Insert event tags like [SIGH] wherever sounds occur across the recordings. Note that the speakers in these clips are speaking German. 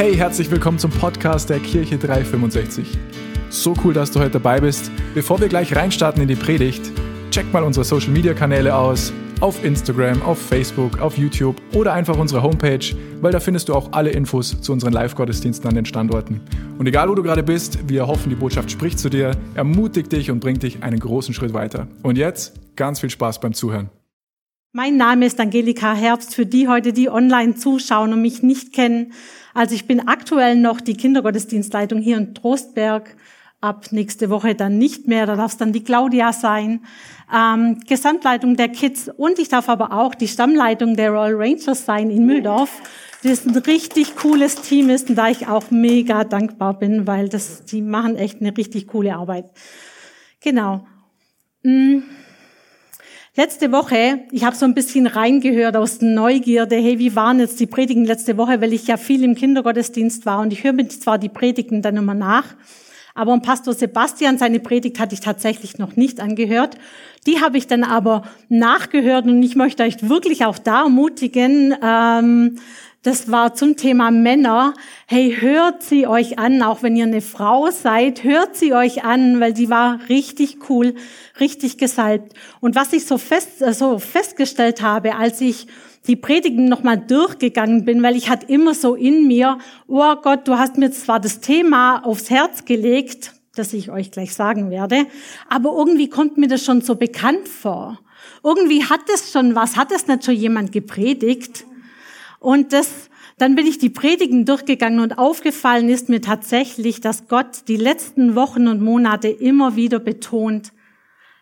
Hey, herzlich willkommen zum Podcast der Kirche 365. So cool, dass du heute dabei bist. Bevor wir gleich reinstarten in die Predigt, check mal unsere Social Media Kanäle aus. Auf Instagram, auf Facebook, auf YouTube oder einfach unsere Homepage, weil da findest du auch alle Infos zu unseren Live-Gottesdiensten an den Standorten. Und egal wo du gerade bist, wir hoffen, die Botschaft spricht zu dir, ermutigt dich und bringt dich einen großen Schritt weiter. Und jetzt ganz viel Spaß beim Zuhören. Mein Name ist Angelika Herbst, für die heute, die online zuschauen und mich nicht kennen. Also ich bin aktuell noch die Kindergottesdienstleitung hier in Trostberg. Ab nächste Woche dann nicht mehr, da darf es dann die Claudia sein. Ähm, Gesamtleitung der Kids und ich darf aber auch die Stammleitung der Royal Rangers sein in Mühldorf. Das ein richtig cooles Team ist und da ich auch mega dankbar bin, weil das, die machen echt eine richtig coole Arbeit. Genau. Mm. Letzte Woche, ich habe so ein bisschen reingehört aus Neugierde, hey, wie waren jetzt die Predigten letzte Woche, weil ich ja viel im Kindergottesdienst war und ich höre mir zwar die Predigten dann immer nach, aber um Pastor Sebastian, seine Predigt hatte ich tatsächlich noch nicht angehört. Die habe ich dann aber nachgehört und ich möchte euch wirklich auch da ermutigen, ähm, das war zum Thema Männer. Hey, hört sie euch an, auch wenn ihr eine Frau seid, hört sie euch an, weil sie war richtig cool, richtig gesalbt. Und was ich so fest, äh, so festgestellt habe, als ich die Predigen nochmal durchgegangen bin, weil ich hatte immer so in mir, oh Gott, du hast mir zwar das Thema aufs Herz gelegt, das ich euch gleich sagen werde, aber irgendwie kommt mir das schon so bekannt vor. Irgendwie hat es schon was, hat es nicht schon jemand gepredigt? Und das, dann bin ich die Predigen durchgegangen und aufgefallen ist mir tatsächlich, dass Gott die letzten Wochen und Monate immer wieder betont,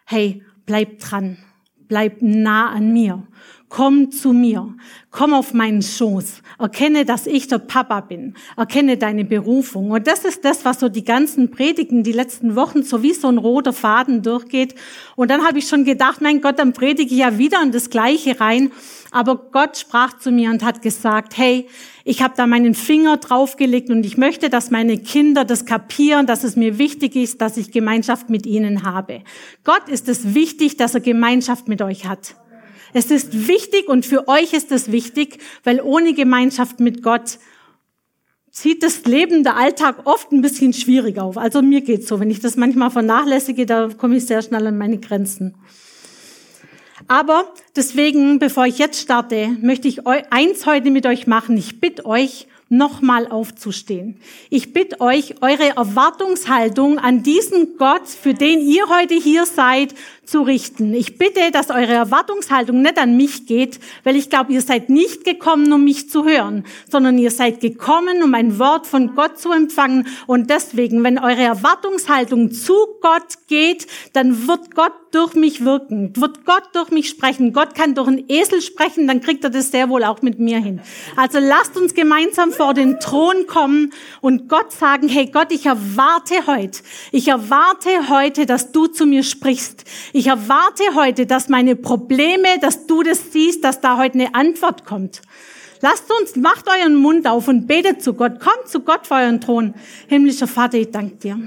hey, bleib dran, bleib nah an mir, komm zu mir, komm auf meinen Schoß, erkenne, dass ich der Papa bin, erkenne deine Berufung. Und das ist das, was so die ganzen Predigen die letzten Wochen so wie so ein roter Faden durchgeht. Und dann habe ich schon gedacht, mein Gott, dann predige ich ja wieder in das Gleiche rein. Aber Gott sprach zu mir und hat gesagt, hey, ich habe da meinen Finger draufgelegt und ich möchte, dass meine Kinder das kapieren, dass es mir wichtig ist, dass ich Gemeinschaft mit ihnen habe. Gott ist es wichtig, dass er Gemeinschaft mit euch hat. Es ist wichtig und für euch ist es wichtig, weil ohne Gemeinschaft mit Gott sieht das Leben, der Alltag oft ein bisschen schwierig auf. Also mir geht's so. Wenn ich das manchmal vernachlässige, da komme ich sehr schnell an meine Grenzen. Aber deswegen, bevor ich jetzt starte, möchte ich eins heute mit euch machen. Ich bitte euch, nochmal aufzustehen. Ich bitte euch, eure Erwartungshaltung an diesen Gott, für den ihr heute hier seid, zu richten. Ich bitte, dass eure Erwartungshaltung nicht an mich geht, weil ich glaube, ihr seid nicht gekommen, um mich zu hören, sondern ihr seid gekommen, um ein Wort von Gott zu empfangen. Und deswegen, wenn eure Erwartungshaltung zu Gott geht, dann wird Gott durch mich wirken, wird Gott durch mich sprechen. Gott kann durch einen Esel sprechen, dann kriegt er das sehr wohl auch mit mir hin. Also lasst uns gemeinsam vor den Thron kommen und Gott sagen, hey Gott, ich erwarte heute, ich erwarte heute, dass du zu mir sprichst. Ich erwarte heute, dass meine Probleme, dass du das siehst, dass da heute eine Antwort kommt. Lasst uns, macht euren Mund auf und betet zu Gott. Kommt zu Gott vor euren Thron. Himmlischer Vater, ich danke dir.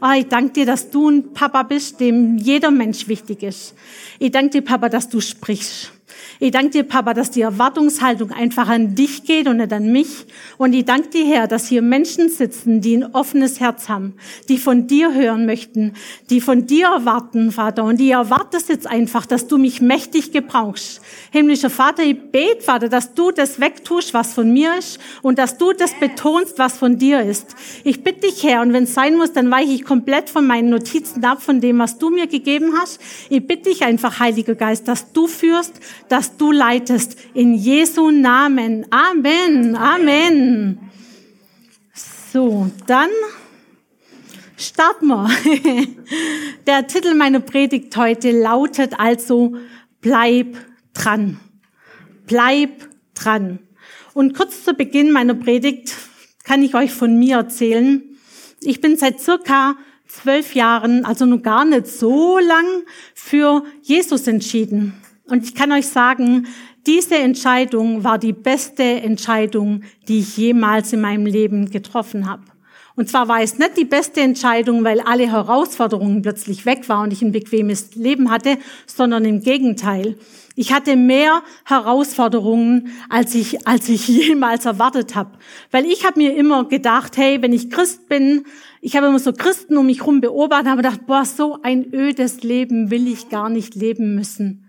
Oh, ich danke dir, dass du ein Papa bist, dem jeder Mensch wichtig ist. Ich danke dir, Papa, dass du sprichst. Ich danke dir, Papa, dass die Erwartungshaltung einfach an dich geht und nicht an mich. Und ich danke dir, Herr, dass hier Menschen sitzen, die ein offenes Herz haben, die von dir hören möchten, die von dir erwarten, Vater. Und ich erwarte es jetzt einfach, dass du mich mächtig gebrauchst. Himmlischer Vater, ich bete, Vater, dass du das wegtust, was von mir ist und dass du das betonst, was von dir ist. Ich bitte dich, Herr, und wenn es sein muss, dann weiche ich komplett von meinen Notizen ab, von dem, was du mir gegeben hast. Ich bitte dich einfach, Heiliger Geist, dass du führst, dass dass du leitest. In Jesu Namen. Amen. Amen. So, dann starten wir. [LAUGHS] Der Titel meiner Predigt heute lautet also, bleib dran. Bleib dran. Und kurz zu Beginn meiner Predigt kann ich euch von mir erzählen. Ich bin seit circa zwölf Jahren, also nur gar nicht so lang, für Jesus entschieden. Und ich kann euch sagen, diese Entscheidung war die beste Entscheidung, die ich jemals in meinem Leben getroffen habe. Und zwar war es nicht die beste Entscheidung, weil alle Herausforderungen plötzlich weg waren und ich ein bequemes Leben hatte, sondern im Gegenteil. Ich hatte mehr Herausforderungen, als ich, als ich [LAUGHS] jemals erwartet habe. Weil ich habe mir immer gedacht, hey, wenn ich Christ bin, ich habe immer so Christen um mich herum beobachtet, habe gedacht, boah, so ein ödes Leben will ich gar nicht leben müssen.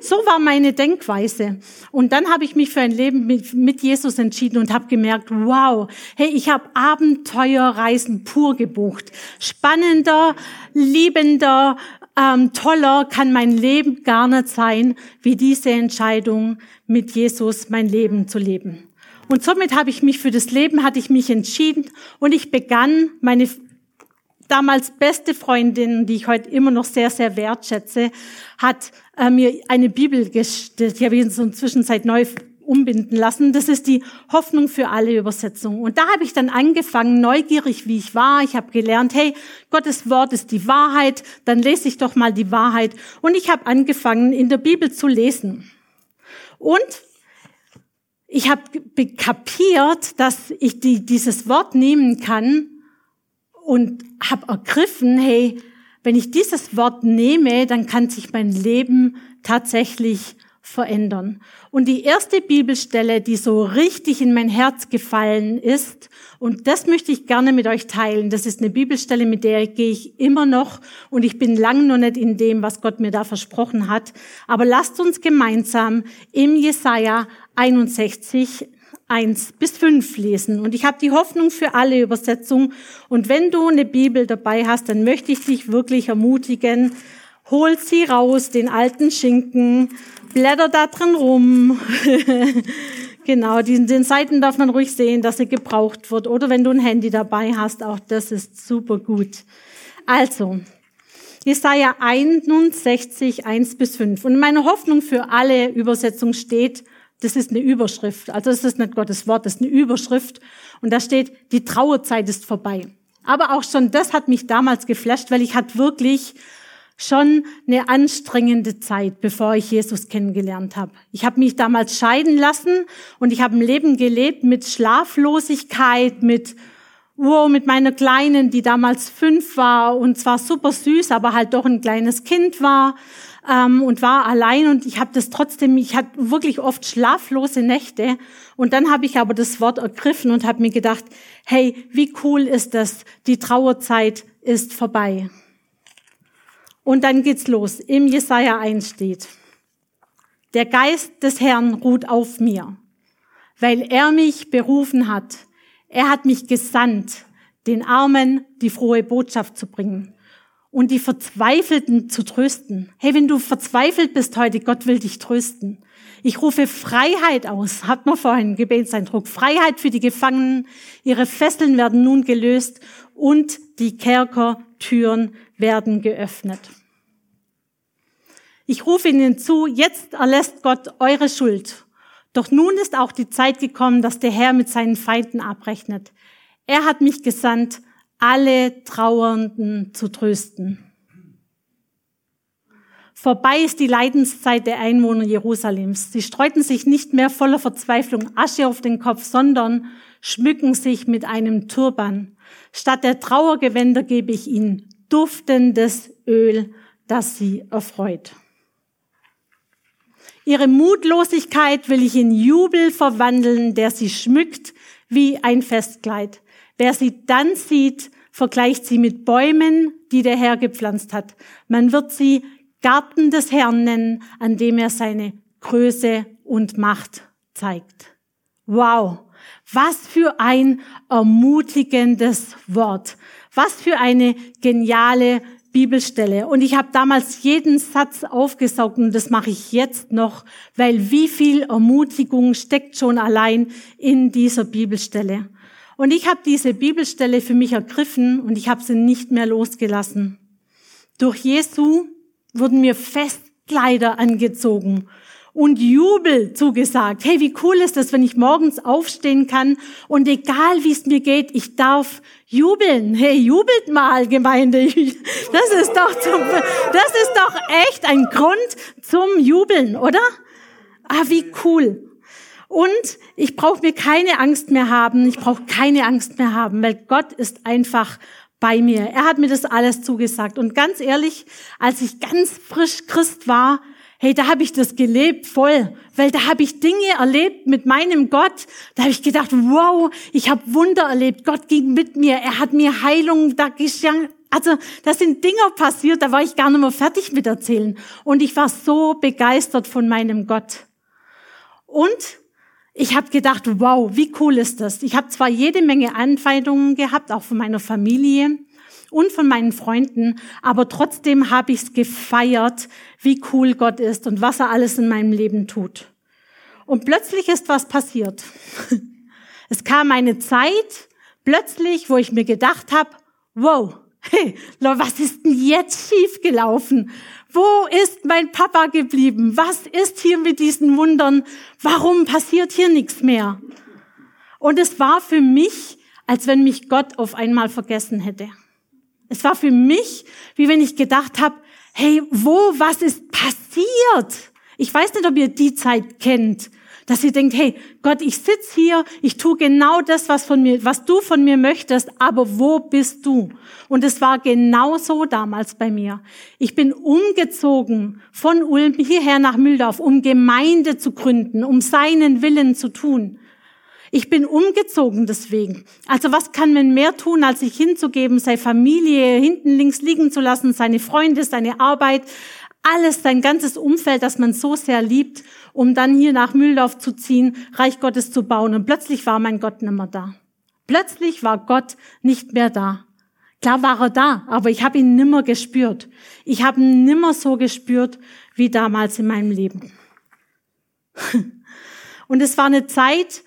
So war meine Denkweise. Und dann habe ich mich für ein Leben mit, mit Jesus entschieden und habe gemerkt, wow, hey, ich habe Abenteuerreisen pur gebucht. Spannender, liebender, ähm, toller kann mein Leben gar nicht sein, wie diese Entscheidung mit Jesus mein Leben zu leben. Und somit habe ich mich für das Leben, hatte ich mich entschieden und ich begann meine damals beste Freundin, die ich heute immer noch sehr, sehr wertschätze, hat äh, mir eine Bibel gestellt. Die habe ich in so Zwischenzeit neu umbinden lassen. Das ist die Hoffnung für alle Übersetzung. Und da habe ich dann angefangen, neugierig wie ich war. Ich habe gelernt, hey, Gottes Wort ist die Wahrheit. Dann lese ich doch mal die Wahrheit. Und ich habe angefangen, in der Bibel zu lesen. Und ich habe kapiert, dass ich die, dieses Wort nehmen kann und habe ergriffen, hey, wenn ich dieses Wort nehme, dann kann sich mein Leben tatsächlich verändern. Und die erste Bibelstelle, die so richtig in mein Herz gefallen ist, und das möchte ich gerne mit euch teilen, das ist eine Bibelstelle, mit der gehe ich immer noch und ich bin lang noch nicht in dem, was Gott mir da versprochen hat. Aber lasst uns gemeinsam im Jesaja 61 1 bis 5 lesen. Und ich habe die Hoffnung für alle Übersetzungen. Und wenn du eine Bibel dabei hast, dann möchte ich dich wirklich ermutigen, hol sie raus, den alten Schinken, blätter da drin rum. [LAUGHS] genau, den, den Seiten darf man ruhig sehen, dass sie gebraucht wird. Oder wenn du ein Handy dabei hast, auch das ist super gut. Also, Jesaja 61, 1 bis 5. Und meine Hoffnung für alle Übersetzungen steht, das ist eine Überschrift. Also das ist nicht Gottes Wort, das ist eine Überschrift. Und da steht, die Trauerzeit ist vorbei. Aber auch schon das hat mich damals geflasht, weil ich hatte wirklich schon eine anstrengende Zeit, bevor ich Jesus kennengelernt habe. Ich habe mich damals scheiden lassen und ich habe ein Leben gelebt mit Schlaflosigkeit, mit wow, mit meiner Kleinen, die damals fünf war und zwar super süß, aber halt doch ein kleines Kind war ähm, und war allein und ich habe das trotzdem, ich hatte wirklich oft schlaflose Nächte und dann habe ich aber das Wort ergriffen und habe mir gedacht, hey, wie cool ist das, die Trauerzeit ist vorbei. Und dann geht's los. Im Jesaja 1 steht, der Geist des Herrn ruht auf mir, weil er mich berufen hat. Er hat mich gesandt, den Armen die frohe Botschaft zu bringen und die Verzweifelten zu trösten. Hey, wenn du verzweifelt bist heute, Gott will dich trösten. Ich rufe Freiheit aus, hat man vorhin Gebetseindruck. Freiheit für die Gefangenen. Ihre Fesseln werden nun gelöst und die Kerkertüren werden geöffnet. Ich rufe ihnen zu, jetzt erlässt Gott eure Schuld. Doch nun ist auch die Zeit gekommen, dass der Herr mit seinen Feinden abrechnet. Er hat mich gesandt, alle Trauernden zu trösten. Vorbei ist die Leidenszeit der Einwohner Jerusalems. Sie streuten sich nicht mehr voller Verzweiflung Asche auf den Kopf, sondern schmücken sich mit einem Turban. Statt der Trauergewänder gebe ich ihnen duftendes Öl, das sie erfreut. Ihre Mutlosigkeit will ich in Jubel verwandeln, der sie schmückt wie ein Festkleid. Wer sie dann sieht, vergleicht sie mit Bäumen, die der Herr gepflanzt hat. Man wird sie Garten des Herrn nennen, an dem er seine Größe und Macht zeigt. Wow, was für ein ermutigendes Wort. Was für eine geniale Bibelstelle. Und ich habe damals jeden Satz aufgesaugt und das mache ich jetzt noch, weil wie viel Ermutigung steckt schon allein in dieser Bibelstelle. Und ich habe diese Bibelstelle für mich ergriffen und ich habe sie nicht mehr losgelassen. Durch Jesu wurden mir Festkleider angezogen und Jubel zugesagt. Hey, wie cool ist das, wenn ich morgens aufstehen kann und egal wie es mir geht, ich darf jubeln. Hey, jubelt mal, Gemeinde. [LAUGHS] Das ist doch zum, das ist doch echt ein Grund zum Jubeln, oder? Ah, wie cool. Und ich brauche mir keine Angst mehr haben. Ich brauche keine Angst mehr haben, weil Gott ist einfach bei mir. Er hat mir das alles zugesagt. Und ganz ehrlich, als ich ganz frisch Christ war, hey, da habe ich das gelebt voll, weil da habe ich Dinge erlebt mit meinem Gott. Da habe ich gedacht, wow, ich habe Wunder erlebt. Gott ging mit mir. Er hat mir Heilung da geschenkt. Also, da sind Dinge passiert, da war ich gar nicht mehr fertig mit erzählen. Und ich war so begeistert von meinem Gott. Und ich habe gedacht, wow, wie cool ist das? Ich habe zwar jede Menge Anfeindungen gehabt, auch von meiner Familie und von meinen Freunden, aber trotzdem habe ich es gefeiert, wie cool Gott ist und was er alles in meinem Leben tut. Und plötzlich ist was passiert. [LAUGHS] Es kam eine Zeit, plötzlich, wo ich mir gedacht habe, wow, [LAUGHS] hey, was ist denn jetzt schiefgelaufen? Wo ist mein Papa geblieben? Was ist hier mit diesen Wundern? Warum passiert hier nichts mehr? Und es war für mich, als wenn mich Gott auf einmal vergessen hätte. Es war für mich, wie wenn ich gedacht habe, hey, wo, was ist passiert? Ich weiß nicht, ob ihr die Zeit kennt, dass ihr denkt, hey, Gott, ich sitz hier, ich tue genau das, was von mir, was du von mir möchtest, aber wo bist du? Und es war genau so damals bei mir. Ich bin umgezogen von Ulm hierher nach Mühldorf, um Gemeinde zu gründen, um seinen Willen zu tun. Ich bin umgezogen deswegen. Also was kann man mehr tun, als sich hinzugeben, seine Familie hinten links liegen zu lassen, seine Freunde, seine Arbeit, alles, sein ganzes Umfeld, das man so sehr liebt, um dann hier nach Mühldorf zu ziehen, Reich Gottes zu bauen. Und plötzlich war mein Gott nicht mehr da. Plötzlich war Gott nicht mehr da. Klar war er da, aber ich habe ihn nimmer gespürt. Ich habe ihn nimmer so gespürt wie damals in meinem Leben. [LAUGHS] Und es war eine Zeit,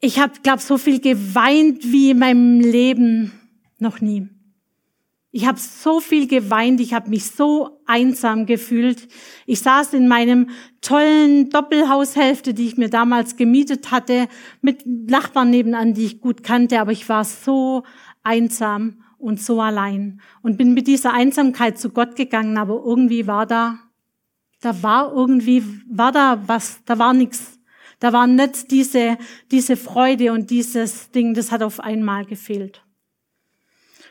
ich habe, glaube so viel geweint wie in meinem Leben noch nie. Ich habe so viel geweint, ich habe mich so einsam gefühlt. Ich saß in meinem tollen Doppelhaushälfte, die ich mir damals gemietet hatte, mit Nachbarn nebenan, die ich gut kannte, aber ich war so einsam und so allein und bin mit dieser Einsamkeit zu Gott gegangen, aber irgendwie war da, da war irgendwie, war da was, da war nichts. Da war nicht diese, diese Freude und dieses Ding, das hat auf einmal gefehlt.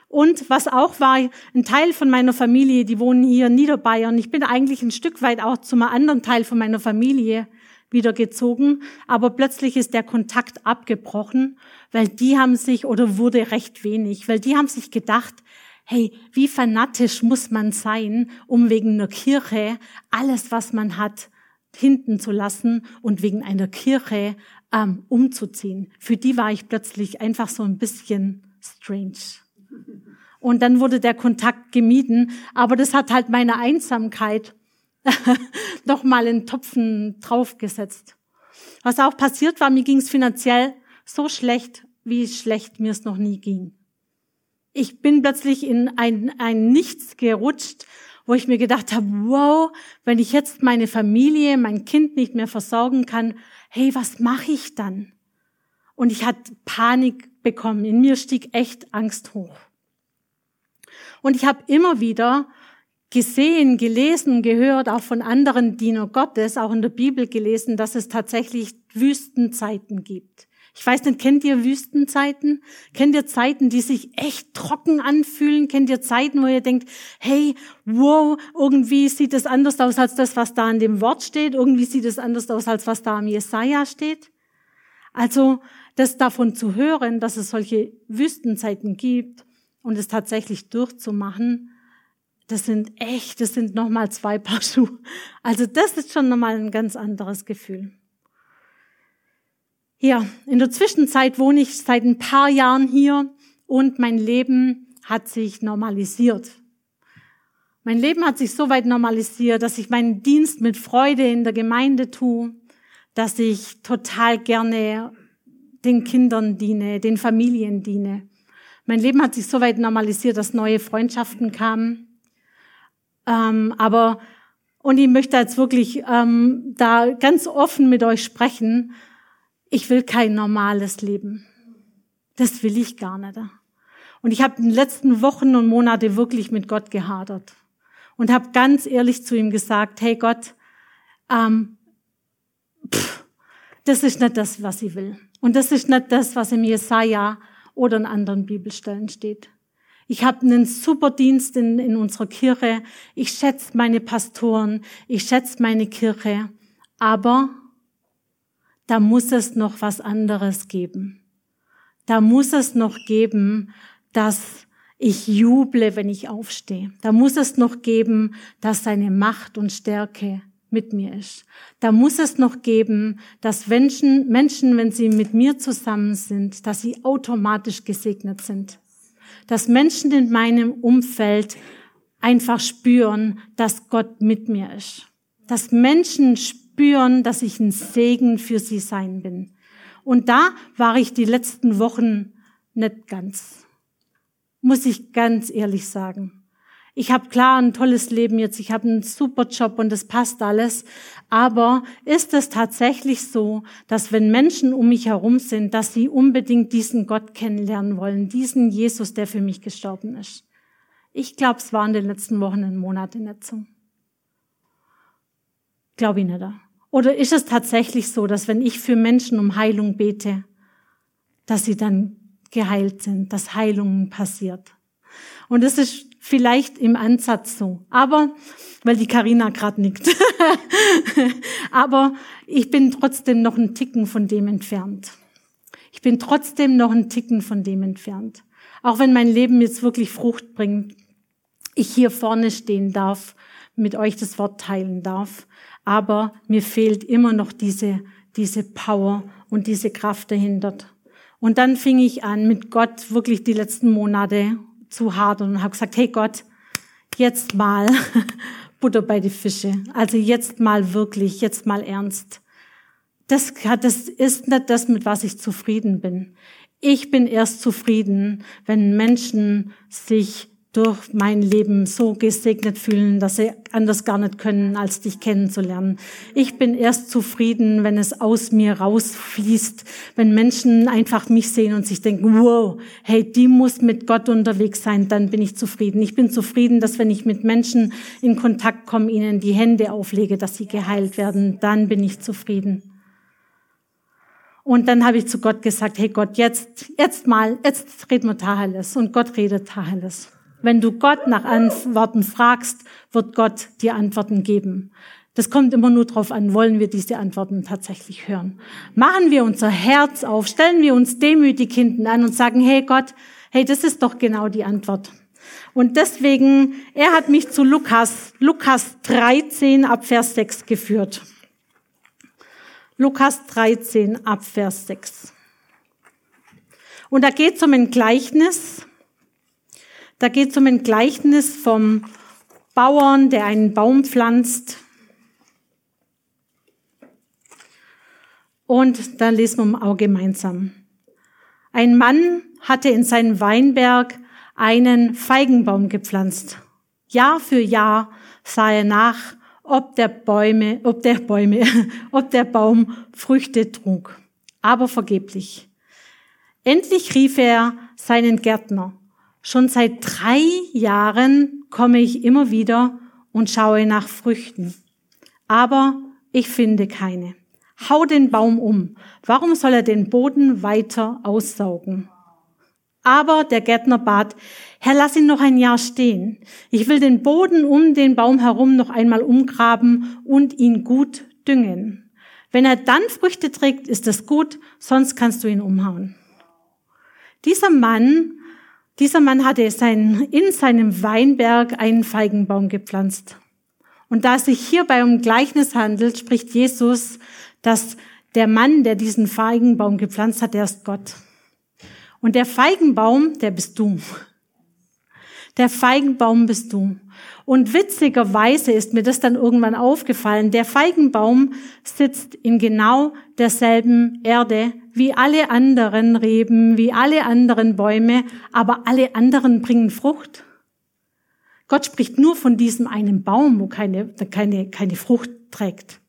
Und was auch war, ein Teil von meiner Familie, die wohnen hier in Niederbayern. Ich bin eigentlich ein Stück weit auch zum anderen Teil von meiner Familie wieder gezogen, aber plötzlich ist der Kontakt abgebrochen, weil die haben sich oder wurde recht wenig, weil die haben sich gedacht, hey, wie fanatisch muss man sein, um wegen einer Kirche alles, was man hat, hinten zu lassen und wegen einer Kirche ähm, umzuziehen. Für die war ich plötzlich einfach so ein bisschen strange. Und dann wurde der Kontakt gemieden. Aber das hat halt meine Einsamkeit [LAUGHS] noch mal in Topfen draufgesetzt. Was auch passiert war, mir ging es finanziell so schlecht, wie schlecht mir es noch nie ging. Ich bin plötzlich in ein, ein Nichts gerutscht, wo ich mir gedacht habe, wow, wenn ich jetzt meine Familie, mein Kind nicht mehr versorgen kann, hey, was mache ich dann? Und ich hatte Panik bekommen. In mir stieg echt Angst hoch. Und ich habe immer wieder gesehen, gelesen, gehört, auch von anderen Diener Gottes, auch in der Bibel gelesen, dass es tatsächlich Wüstenzeiten gibt. Ich weiß nicht, kennt ihr Wüstenzeiten? Kennt ihr Zeiten, die sich echt trocken anfühlen? Kennt ihr Zeiten, wo ihr denkt, hey, wow, irgendwie sieht es anders aus als das, was da in dem Wort steht. Irgendwie sieht es anders aus als was da im Jesaja steht. Also, das davon zu hören, dass es solche Wüstenzeiten gibt, und es tatsächlich durchzumachen, das sind echt, das sind nochmal zwei Paar Schuhe. Also das ist schon nochmal ein ganz anderes Gefühl. Ja, in der Zwischenzeit wohne ich seit ein paar Jahren hier und mein Leben hat sich normalisiert. Mein Leben hat sich so weit normalisiert, dass ich meinen Dienst mit Freude in der Gemeinde tue, dass ich total gerne den Kindern diene, den Familien diene. Mein Leben hat sich so weit normalisiert, dass neue Freundschaften kamen. Ähm, aber, und ich möchte jetzt wirklich ähm, da ganz offen mit euch sprechen, ich will kein normales Leben. Das will ich gar nicht. Und ich habe in den letzten Wochen und Monate wirklich mit Gott gehadert und habe ganz ehrlich zu ihm gesagt, hey Gott, ähm, pff, Das ist nicht das, was sie will. Und das ist nicht das, was im Jesaja oder in anderen Bibelstellen steht. Ich habe einen super Dienst in, in unserer Kirche. Ich schätze meine Pastoren. Ich schätze meine Kirche. Aber da muss es noch was anderes geben. Da muss es noch geben, dass ich juble, wenn ich aufstehe. Da muss es noch geben, dass seine Macht und Stärke mit mir ist. Da muss es noch geben, dass Menschen, Menschen, wenn sie mit mir zusammen sind, dass sie automatisch gesegnet sind. Dass Menschen in meinem Umfeld einfach spüren, dass Gott mit mir ist. Dass Menschen spüren, dass ich ein Segen für sie sein bin. Und da war ich die letzten Wochen nicht ganz. Muss ich ganz ehrlich sagen. Ich habe klar ein tolles Leben jetzt, ich habe einen super Job und das passt alles. Aber ist es tatsächlich so, dass wenn Menschen um mich herum sind, dass sie unbedingt diesen Gott kennenlernen wollen, diesen Jesus, der für mich gestorben ist? Ich glaube, es war in den letzten Wochen und Monaten nicht so. Glaube ich nicht. Oder ist es tatsächlich so, dass wenn ich für Menschen um Heilung bete, dass sie dann geheilt sind, dass Heilungen passiert? Und das ist vielleicht im Ansatz so. Aber, weil die Karina gerade nickt. [LAUGHS] Aber ich bin trotzdem noch einen Ticken von dem entfernt. Ich bin trotzdem noch einen Ticken von dem entfernt. Auch wenn mein Leben jetzt wirklich Frucht bringt, ich hier vorne stehen darf, mit euch das Wort teilen darf. Aber mir fehlt immer noch diese, diese Power und diese Kraft dahinter. Und dann fing ich an, mit Gott wirklich die letzten Monate zu hart und habe gesagt, hey Gott, jetzt mal [LAUGHS] Butter bei die Fische. Also jetzt mal wirklich, jetzt mal ernst. Das, das ist nicht das, mit was ich zufrieden bin. Ich bin erst zufrieden, wenn Menschen sich durch mein Leben so gesegnet fühlen, dass sie anders gar nicht können, als dich kennenzulernen. Ich bin erst zufrieden, wenn es aus mir rausfließt, wenn Menschen einfach mich sehen und sich denken, wow, hey, die muss mit Gott unterwegs sein, dann bin ich zufrieden. Ich bin zufrieden, dass wenn ich mit Menschen in Kontakt komme, ihnen die Hände auflege, dass sie geheilt werden, dann bin ich zufrieden. Und dann habe ich zu Gott gesagt, hey Gott, jetzt, jetzt mal, jetzt reden wir Tacheles. Und Gott redet Tacheles. Wenn du Gott nach Antworten fragst, wird Gott dir Antworten geben. Das kommt immer nur darauf an, wollen wir diese Antworten tatsächlich hören. Machen wir unser Herz auf, stellen wir uns demütig hinten an und sagen, hey Gott, hey, das ist doch genau die Antwort. Und deswegen, er hat mich zu Lukas, Lukas 13 ab Vers 6 geführt. Lukas 13 ab Vers 6. Und da geht es um ein Gleichnis, da geht es um ein Gleichnis vom Bauern, der einen Baum pflanzt. Und da lesen wir auch gemeinsam. Ein Mann hatte in seinem Weinberg einen Feigenbaum gepflanzt. Jahr für Jahr sah er nach, ob der Bäume, ob der Bäume, [LAUGHS] ob der Baum Früchte trug. Aber vergeblich. Endlich rief er seinen Gärtner Schon seit drei Jahren komme ich immer wieder und schaue nach Früchten. Aber ich finde keine. Hau den Baum um. Warum soll er den Boden weiter aussaugen? Aber der Gärtner bat, Herr, lass ihn noch ein Jahr stehen. Ich will den Boden um den Baum herum noch einmal umgraben und ihn gut düngen. Wenn er dann Früchte trägt, ist es gut, sonst kannst du ihn umhauen. Dieser Mann dieser Mann hatte sein, in seinem Weinberg einen Feigenbaum gepflanzt. Und da es sich hierbei um Gleichnis handelt, spricht Jesus, dass der Mann, der diesen Feigenbaum gepflanzt hat, der ist Gott. Und der Feigenbaum, der bist du. Der Feigenbaum bist du. Und witzigerweise ist mir das dann irgendwann aufgefallen. Der Feigenbaum sitzt in genau derselben Erde wie alle anderen Reben, wie alle anderen Bäume, aber alle anderen bringen Frucht. Gott spricht nur von diesem einen Baum, wo keine, keine, keine Frucht trägt.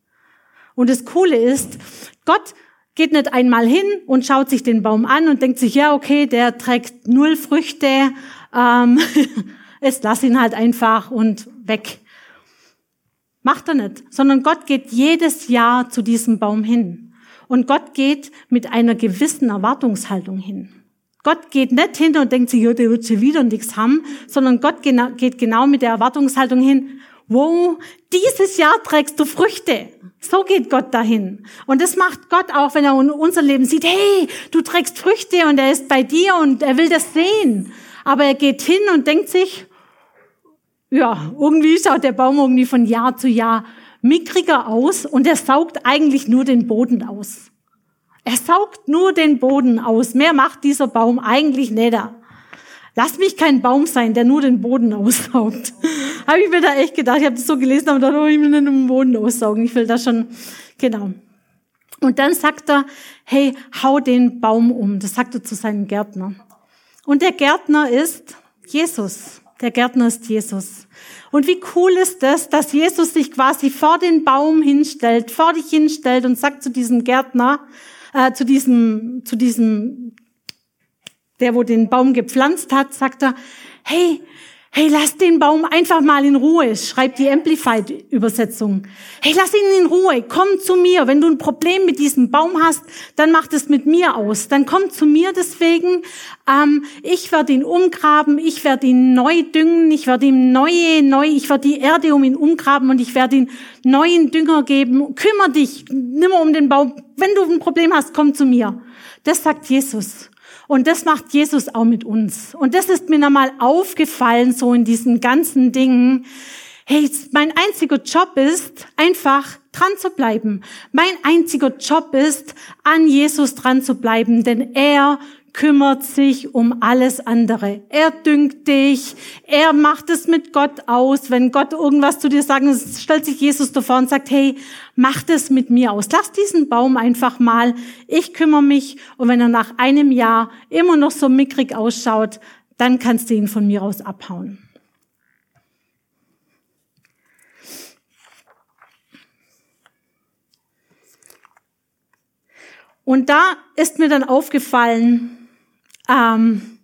Und das Coole ist, Gott geht nicht einmal hin und schaut sich den Baum an und denkt sich, ja, okay, der trägt null Früchte, ähm, [LAUGHS] es lass ihn halt einfach und weg. Macht er nicht, sondern Gott geht jedes Jahr zu diesem Baum hin Und Gott geht mit einer gewissen Erwartungshaltung hin. Gott geht nicht hin und denkt sich, ja, der wird schon wieder nichts haben, sondern Gott geht genau mit der Erwartungshaltung hin, wow, dieses Jahr trägst du Früchte. So geht Gott dahin. Und das macht Gott auch, wenn er unser Leben sieht, hey, du trägst Früchte und er ist bei dir und er will das sehen. Aber er geht hin und denkt sich, ja, irgendwie schaut der Baum irgendwie von Jahr zu Jahr mickriger aus und er saugt eigentlich nur den Boden aus. Er saugt nur den Boden aus. Mehr macht dieser Baum eigentlich nicht. Lass mich kein Baum sein, der nur den Boden aussaugt. [LAUGHS] habe ich mir da echt gedacht. Ich habe das so gelesen, aber da oh, ich will nicht den Boden aussaugen. Ich will da schon, genau. Und dann sagt er, hey, hau den Baum um. Das sagt er zu seinem Gärtner. Und der Gärtner ist Jesus. Der Gärtner ist Jesus. Und wie cool ist das, dass Jesus sich quasi vor den Baum hinstellt, vor dich hinstellt und sagt zu diesem Gärtner, äh, zu diesem, zu diesem, der wo den Baum gepflanzt hat, sagt er, hey, Hey, lass den Baum einfach mal in Ruhe, schreibt die Amplified-Übersetzung. Hey, lass ihn in Ruhe, komm zu mir. Wenn du ein Problem mit diesem Baum hast, dann mach das mit mir aus. Dann komm zu mir deswegen. Ähm, ich werde ihn umgraben, ich werde ihn neu düngen, ich werde ihm neue, neu, ich werde die Erde um ihn umgraben und ich werde ihm neuen Dünger geben. Kümmer dich, nimm um den Baum. Wenn du ein Problem hast, komm zu mir. Das sagt Jesus. Und das macht Jesus auch mit uns. Und das ist mir nochmal aufgefallen, so in diesen ganzen Dingen. Hey, mein einziger Job ist, einfach dran zu bleiben. Mein einziger Job ist, an Jesus dran zu bleiben, denn er kümmert sich um alles andere. Er düngt dich, er macht es mit Gott aus. Wenn Gott irgendwas zu dir sagt, stellt sich Jesus davor und sagt, hey, mach das mit mir aus. Lass diesen Baum einfach mal. Ich kümmere mich. Und wenn er nach einem Jahr immer noch so mickrig ausschaut, dann kannst du ihn von mir aus abhauen. Und da ist mir dann aufgefallen, ähm,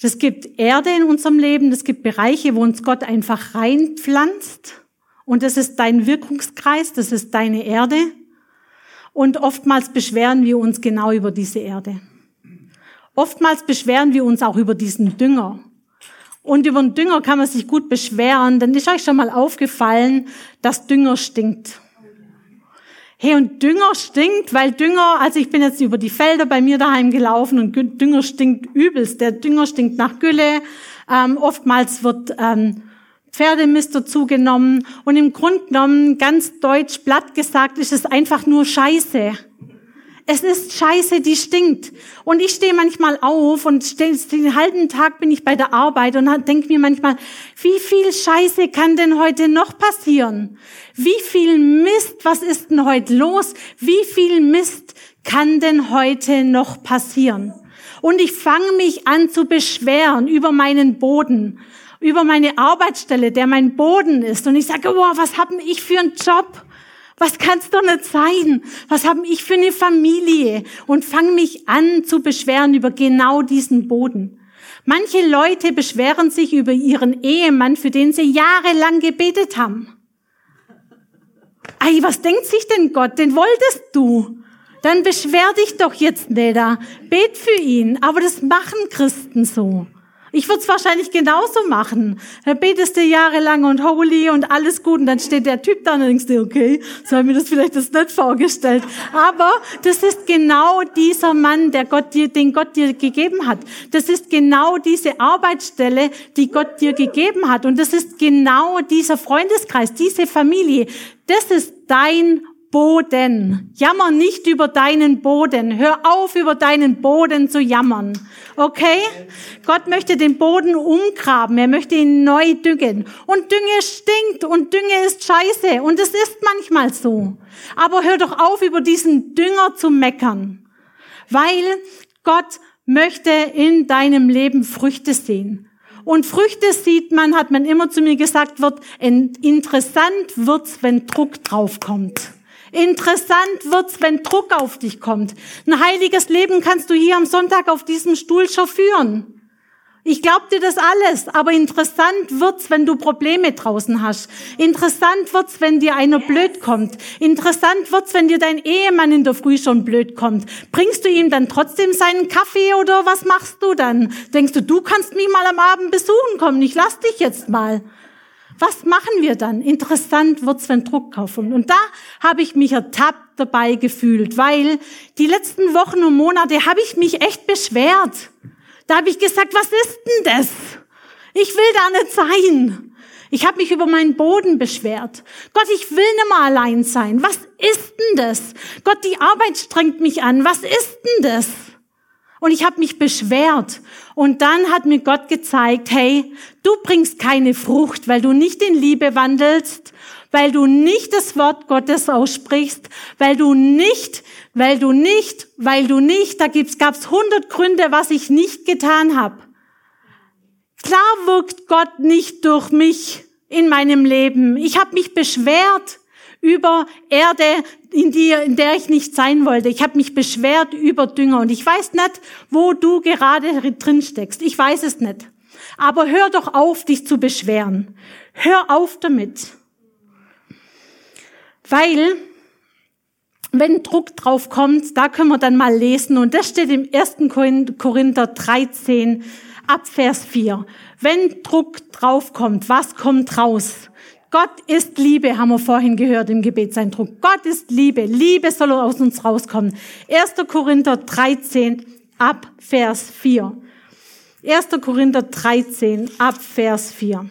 es gibt Erde in unserem Leben, es gibt Bereiche, wo uns Gott einfach reinpflanzt. Und das ist dein Wirkungskreis, das ist deine Erde. Und oftmals beschweren wir uns genau über diese Erde. Oftmals beschweren wir uns auch über diesen Dünger. Und über den Dünger kann man sich gut beschweren, denn ist euch schon mal aufgefallen, dass Dünger stinkt. Hey, und Dünger stinkt, weil Dünger, also ich bin jetzt über die Felder bei mir daheim gelaufen und Dünger stinkt übelst. Der Dünger stinkt nach Gülle. Ähm, oftmals wird ähm, Pferdemist dazugenommen. Und im Grunde genommen, ganz deutsch platt gesagt, ist es einfach nur Scheiße. Es ist Scheiße, die stinkt. Und ich stehe manchmal auf und den halben Tag bin ich bei der Arbeit und denke mir manchmal, wie viel Scheiße kann denn heute noch passieren? Wie viel Mist, was ist denn heute los? Wie viel Mist kann denn heute noch passieren? Und ich fange mich an zu beschweren über meinen Boden, über meine Arbeitsstelle, der mein Boden ist. Und ich sage, wow, was habe ich für einen Job? Was kann's doch nicht sein? Was haben ich für eine Familie? Und fange mich an zu beschweren über genau diesen Boden. Manche Leute beschweren sich über ihren Ehemann, für den sie jahrelang gebetet haben. Ei, was denkt sich denn Gott? Den wolltest du. Dann beschwer dich doch jetzt nicht da. Bet für ihn. Aber das machen Christen so. Ich würde es wahrscheinlich genauso machen. Da betest du jahrelang und holy und alles gut und dann steht der Typ da und denkst du, okay, so habe ich mir das vielleicht das nicht vorgestellt. Aber das ist genau dieser Mann, der Gott dir, den Gott dir gegeben hat. Das ist genau diese Arbeitsstelle, die Gott dir gegeben hat. Und das ist genau dieser Freundeskreis, diese Familie. Das ist dein Boden. Jammer nicht über deinen Boden. Hör auf, über deinen Boden zu jammern. Okay? Gott möchte den Boden umgraben. Er möchte ihn neu düngen. Und Dünge stinkt und Dünge ist scheiße. Und es ist manchmal so. Aber hör doch auf, über diesen Dünger zu meckern. Weil Gott möchte in deinem Leben Früchte sehen. Und Früchte sieht man, hat man immer zu mir gesagt, wird interessant wird's, wenn Druck draufkommt. Interessant wird's, wenn Druck auf dich kommt. Ein heiliges Leben kannst du hier am Sonntag auf diesem Stuhl schon führen. Ich glaub dir das alles, aber interessant wird's, wenn du Probleme draußen hast. Interessant wird's, wenn dir einer blöd kommt. Interessant wird's, wenn dir dein Ehemann in der Früh schon blöd kommt. Bringst du ihm dann trotzdem seinen Kaffee oder was machst du dann? Denkst du, du kannst mich mal am Abend besuchen kommen, ich lass dich jetzt mal. Was machen wir dann? Interessant wird's, wenn Druck kommt. Und da habe ich mich ertappt dabei gefühlt, weil die letzten Wochen und Monate habe ich mich echt beschwert. Da habe ich gesagt, was ist denn das? Ich will da nicht sein. Ich habe mich über meinen Boden beschwert. Gott, ich will nicht mehr allein sein. Was ist denn das? Gott, die Arbeit strengt mich an. Was ist denn das? Und ich habe mich beschwert. Und dann hat mir Gott gezeigt, hey, du bringst keine Frucht, weil du nicht in Liebe wandelst, weil du nicht das Wort Gottes aussprichst, weil du nicht weil du nicht, weil du nicht, da gibt's, gab's hundert Gründe, was ich nicht getan habe. Klar wirkt Gott nicht durch mich in meinem Leben. Ich habe mich beschwert über Erde, in, die, in der ich nicht sein wollte. Ich habe mich beschwert über Dünger und ich weiß nicht, wo du gerade drin steckst. Ich weiß es nicht. Aber hör doch auf, dich zu beschweren. Hör auf damit. Weil wenn Druck drauf kommt, da können wir dann mal lesen. Und das steht im 1. Korinther 13 ab Vers 4. Wenn Druck drauf kommt, was kommt raus? Gott ist Liebe, haben wir vorhin gehört im Gebetseindruck. Gott ist Liebe. Liebe soll aus uns rauskommen. 1. Korinther 13 ab Vers 4. 1. Korinther 13 ab Vers 4.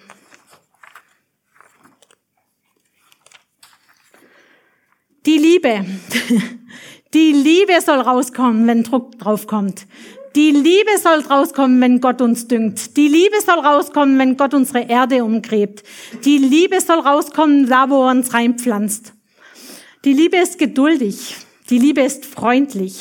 Die Liebe. [LAUGHS] Die Liebe soll rauskommen, wenn Druck draufkommt. Die Liebe soll rauskommen, wenn Gott uns düngt. Die Liebe soll rauskommen, wenn Gott unsere Erde umgräbt. Die Liebe soll rauskommen, da wo er uns reinpflanzt. Die Liebe ist geduldig. Die Liebe ist freundlich.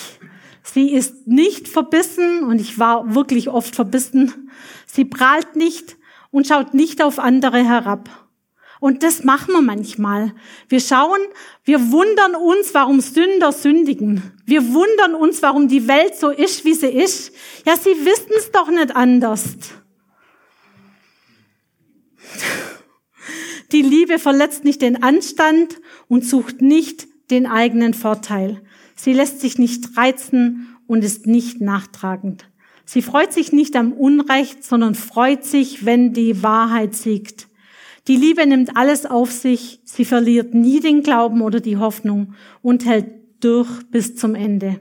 Sie ist nicht verbissen und ich war wirklich oft verbissen. Sie prahlt nicht und schaut nicht auf andere herab. Und das machen wir manchmal. Wir schauen, wir wundern uns, warum Sünder sündigen. Wir wundern uns, warum die Welt so ist, wie sie ist. Ja, sie wissen es doch nicht anders. Die Liebe verletzt nicht den Anstand und sucht nicht den eigenen Vorteil. Sie lässt sich nicht reizen und ist nicht nachtragend. Sie freut sich nicht am Unrecht, sondern freut sich, wenn die Wahrheit siegt. Die Liebe nimmt alles auf sich, sie verliert nie den Glauben oder die Hoffnung und hält durch bis zum Ende.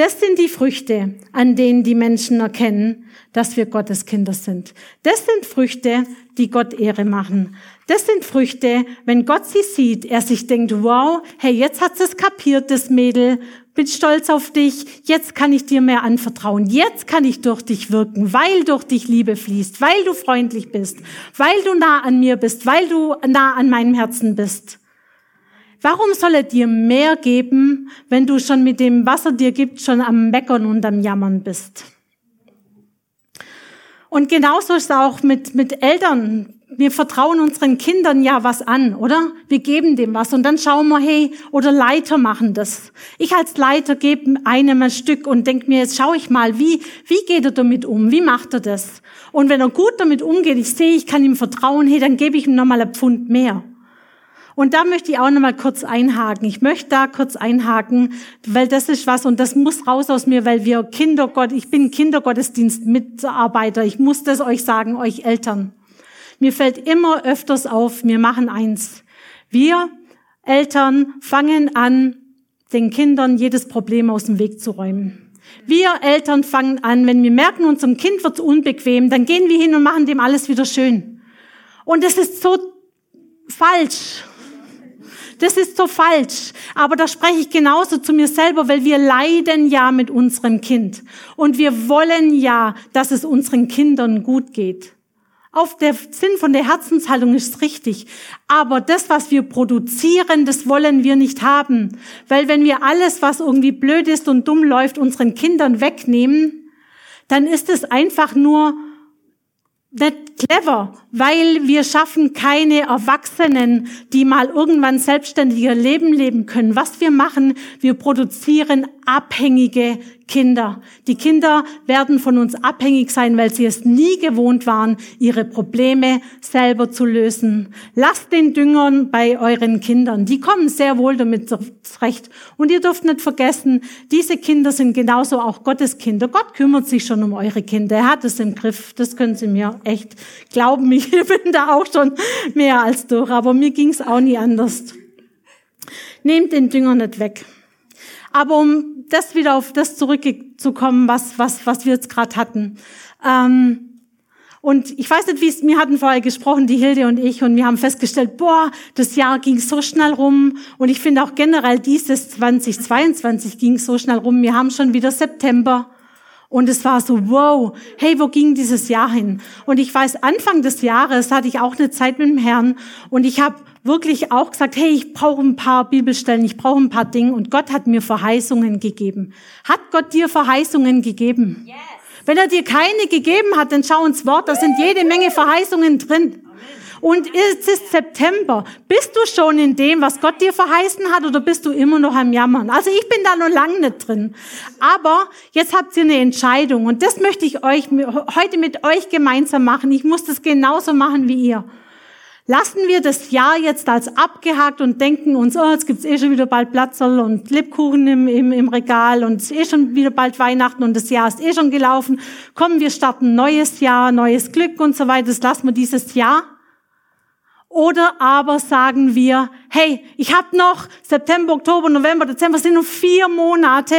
Das sind die Früchte, an denen die Menschen erkennen, dass wir Gottes Kinder sind. Das sind Früchte, die Gott Ehre machen. Das sind Früchte, wenn Gott sie sieht, er sich denkt, wow, hey, jetzt hat es kapiert, das Mädel, bin stolz auf dich, jetzt kann ich dir mehr anvertrauen, jetzt kann ich durch dich wirken, weil durch dich Liebe fließt, weil du freundlich bist, weil du nah an mir bist, weil du nah an meinem Herzen bist. Warum soll er dir mehr geben, wenn du schon mit dem, was er dir gibt, schon am Meckern und am Jammern bist? Und genauso ist es auch mit, mit Eltern. Wir vertrauen unseren Kindern ja was an, oder? Wir geben dem was und dann schauen wir, hey, oder Leiter machen das. Ich als Leiter gebe einem ein Stück und denke mir, jetzt schaue ich mal, wie, wie geht er damit um? Wie macht er das? Und wenn er gut damit umgeht, ich sehe, ich kann ihm vertrauen, hey, dann gebe ich ihm nochmal ein Pfund mehr. Und da möchte ich auch noch mal kurz einhaken. Ich möchte da kurz einhaken, weil das ist was und das muss raus aus mir, weil wir Kindergott, ich bin Kindergottesdienstmitarbeiter. Ich muss das euch sagen, euch Eltern. Mir fällt immer öfters auf, wir machen eins. Wir Eltern fangen an, den Kindern jedes Problem aus dem Weg zu räumen. Wir Eltern fangen an, wenn wir merken, unserem Kind wird unbequem, dann gehen wir hin und machen dem alles wieder schön. Und es ist so falsch. Das ist so falsch. Aber da spreche ich genauso zu mir selber, weil wir leiden ja mit unserem Kind. Und wir wollen ja, dass es unseren Kindern gut geht. Auf der Sinn von der Herzenshaltung ist richtig. Aber das, was wir produzieren, das wollen wir nicht haben. Weil wenn wir alles, was irgendwie blöd ist und dumm läuft, unseren Kindern wegnehmen, dann ist es einfach nur nicht clever, weil wir schaffen keine Erwachsenen, die mal irgendwann selbstständiger Leben leben können. Was wir machen, wir produzieren abhängige Kinder. Die Kinder werden von uns abhängig sein, weil sie es nie gewohnt waren, ihre Probleme selber zu lösen. Lasst den Düngern bei euren Kindern. Die kommen sehr wohl damit zurecht. Und ihr dürft nicht vergessen, diese Kinder sind genauso auch Gottes Kinder. Gott kümmert sich schon um eure Kinder. Er hat es im Griff. Das können Sie mir echt glauben. [LAUGHS] Ich bin da auch schon mehr als durch. Aber mir ging es auch nie anders. Nehmt den Dünger nicht weg. Aber um das wieder auf das zurückzukommen, was, was, was wir jetzt gerade hatten. Ähm, und ich weiß nicht, wie es, wir hatten vorher gesprochen, die Hilde und ich, und wir haben festgestellt, boah, das Jahr ging so schnell rum. Und ich finde auch generell dieses 2022 ging so schnell rum. Wir haben schon wieder September. Und es war so, wow, hey, wo ging dieses Jahr hin? Und ich weiß, Anfang des Jahres hatte ich auch eine Zeit mit dem Herrn und ich habe wirklich auch gesagt, hey, ich brauche ein paar Bibelstellen, ich brauche ein paar Dinge und Gott hat mir Verheißungen gegeben. Hat Gott dir Verheißungen gegeben? Yes. Wenn er dir keine gegeben hat, dann schau ins Wort, da sind jede Menge Verheißungen drin. Und es ist September. Bist du schon in dem, was Gott dir verheißen hat, oder bist du immer noch am Jammern? Also ich bin da noch lange nicht drin. Aber jetzt habt ihr eine Entscheidung und das möchte ich euch heute mit euch gemeinsam machen. Ich muss das genauso machen wie ihr. Lassen wir das Jahr jetzt als abgehakt und denken uns, oh, jetzt gibt's eh schon wieder bald Platzerl und Lebkuchen im, im, im Regal und es ist eh schon wieder bald Weihnachten und das Jahr ist eh schon gelaufen. Kommen, wir starten neues Jahr, neues Glück und so weiter. Das lassen wir dieses Jahr. Oder aber sagen wir, hey, ich habe noch September, Oktober, November, Dezember, sind nur vier Monate,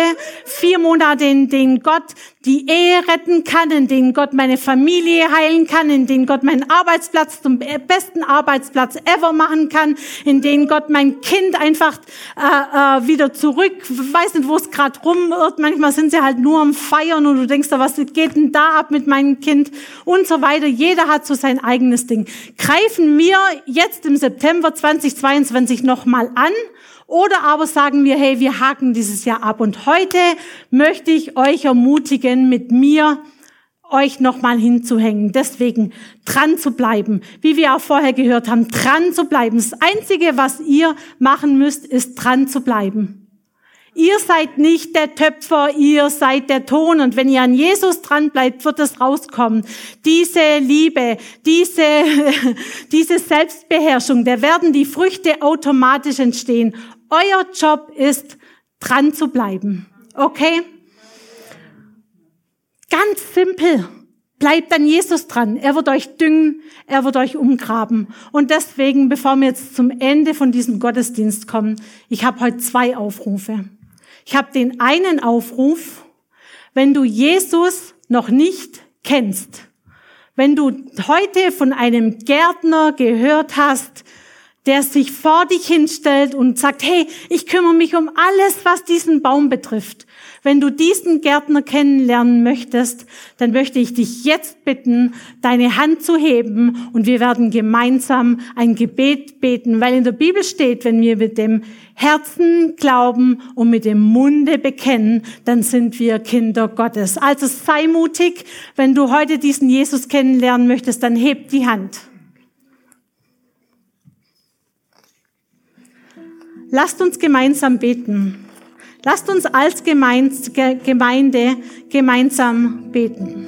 vier Monate, in denen Gott die Ehe retten kann, in denen Gott meine Familie heilen kann, in denen Gott meinen Arbeitsplatz zum besten Arbeitsplatz ever machen kann, in denen Gott mein Kind einfach äh, äh, wieder zurück, weiß nicht, wo es gerade rumirrt. Manchmal sind sie halt nur am Feiern und du denkst, was geht denn da ab mit meinem Kind und so weiter. Jeder hat so sein eigenes Ding. Greifen wir jetzt im September 2022 nochmal an oder aber sagen wir, hey, wir haken dieses Jahr ab. Und heute möchte ich euch ermutigen, mit mir euch nochmal hinzuhängen. Deswegen dran zu bleiben. Wie wir auch vorher gehört haben, dran zu bleiben. Das Einzige, was ihr machen müsst, ist dran zu bleiben. Ihr seid nicht der Töpfer, ihr seid der Ton. Und wenn ihr an Jesus dran bleibt, wird es rauskommen. Diese Liebe, diese, [LAUGHS] diese Selbstbeherrschung, da werden die Früchte automatisch entstehen. Euer Job ist, dran zu bleiben. Okay? Ganz simpel. Bleibt an Jesus dran. Er wird euch düngen, er wird euch umgraben. Und deswegen, bevor wir jetzt zum Ende von diesem Gottesdienst kommen, ich habe heute zwei Aufrufe. Ich habe den einen Aufruf, wenn du Jesus noch nicht kennst, wenn du heute von einem Gärtner gehört hast, der sich vor dich hinstellt und sagt, hey, ich kümmere mich um alles, was diesen Baum betrifft. Wenn du diesen Gärtner kennenlernen möchtest, dann möchte ich dich jetzt bitten, deine Hand zu heben und wir werden gemeinsam ein Gebet beten, weil in der Bibel steht, wenn wir mit dem Herzen glauben und mit dem Munde bekennen, dann sind wir Kinder Gottes. Also sei mutig, wenn du heute diesen Jesus kennenlernen möchtest, dann heb die Hand. Lasst uns gemeinsam beten. Lasst uns als Gemeinde gemeinsam beten.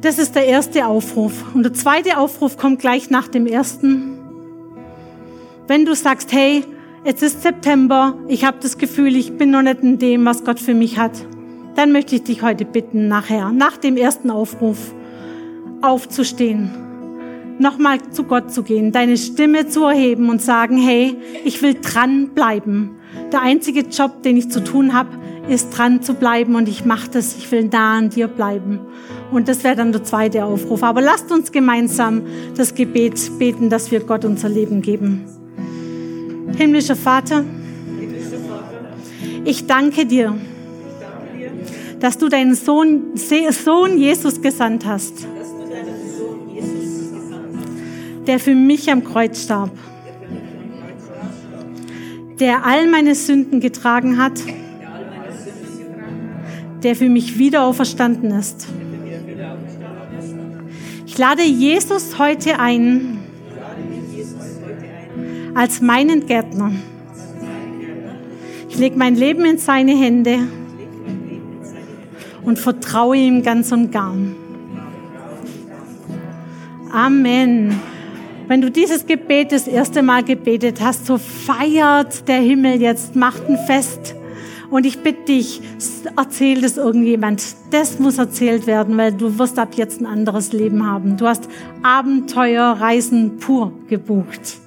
Das ist der erste Aufruf. Und der zweite Aufruf kommt gleich nach dem ersten. Wenn du sagst, hey, es ist September, ich habe das Gefühl, ich bin noch nicht in dem, was Gott für mich hat, dann möchte ich dich heute bitten, nachher, nach dem ersten Aufruf, aufzustehen nochmal zu Gott zu gehen, deine Stimme zu erheben und sagen, hey, ich will dranbleiben. Der einzige Job, den ich zu tun habe, ist dran zu bleiben und ich mache das, ich will da an dir bleiben. Und das wäre dann der zweite Aufruf. Aber lasst uns gemeinsam das Gebet beten, dass wir Gott unser Leben geben. Himmlischer Vater, ich danke dir, dass du deinen Sohn, Sohn Jesus gesandt hast der für mich am Kreuz starb, der all meine Sünden getragen hat, der für mich wieder auferstanden ist. Ich lade Jesus heute ein als meinen Gärtner. Ich lege mein Leben in seine Hände und vertraue ihm ganz und gar. Amen. Wenn du dieses Gebet das erste Mal gebetet hast, so feiert der Himmel jetzt, macht ein Fest. Und ich bitte dich, erzähl das irgendjemand. Das muss erzählt werden, weil du wirst ab jetzt ein anderes Leben haben. Du hast Abenteuerreisen pur gebucht.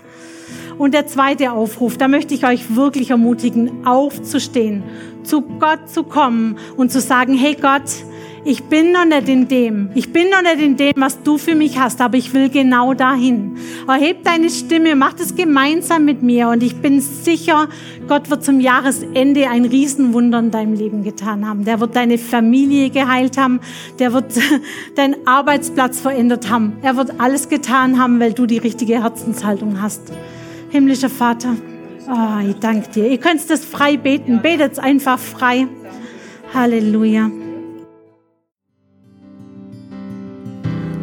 Und der zweite Aufruf, da möchte ich euch wirklich ermutigen, aufzustehen, zu Gott zu kommen und zu sagen, hey Gott, ich bin noch nicht in dem, ich bin noch nicht in dem, was du für mich hast, aber ich will genau dahin. Erheb deine Stimme, mach das gemeinsam mit mir und ich bin sicher, Gott wird zum Jahresende ein Riesenwunder in deinem Leben getan haben. Der wird deine Familie geheilt haben, der wird [LAUGHS] deinen Arbeitsplatz verändert haben. Er wird alles getan haben, weil du die richtige Herzenshaltung hast. Himmlischer Vater, oh, ich danke dir. Ihr könnt das frei beten. Betet einfach frei. Halleluja.